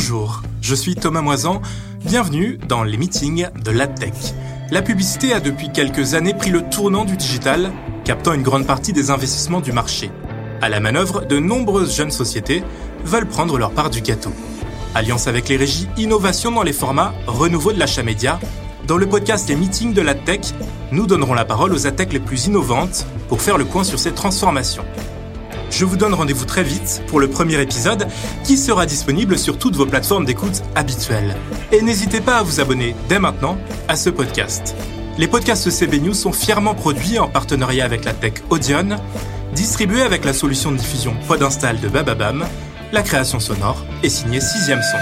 Bonjour, je suis Thomas Moisan, bienvenue dans les meetings de l'AdTech. La publicité a depuis quelques années pris le tournant du digital, captant une grande partie des investissements du marché. À la manœuvre, de nombreuses jeunes sociétés veulent prendre leur part du gâteau. Alliance avec les régies, innovation dans les formats, renouveau de l'achat média. Dans le podcast Les meetings de l'AdTech, nous donnerons la parole aux AdTech les plus innovantes pour faire le point sur ces transformations. Je vous donne rendez-vous très vite pour le premier épisode qui sera disponible sur toutes vos plateformes d'écoute habituelles. Et n'hésitez pas à vous abonner dès maintenant à ce podcast. Les podcasts CB News sont fièrement produits en partenariat avec la tech Audion, distribués avec la solution de diffusion Pod Install de Bababam. La création sonore est signée Sixième Son.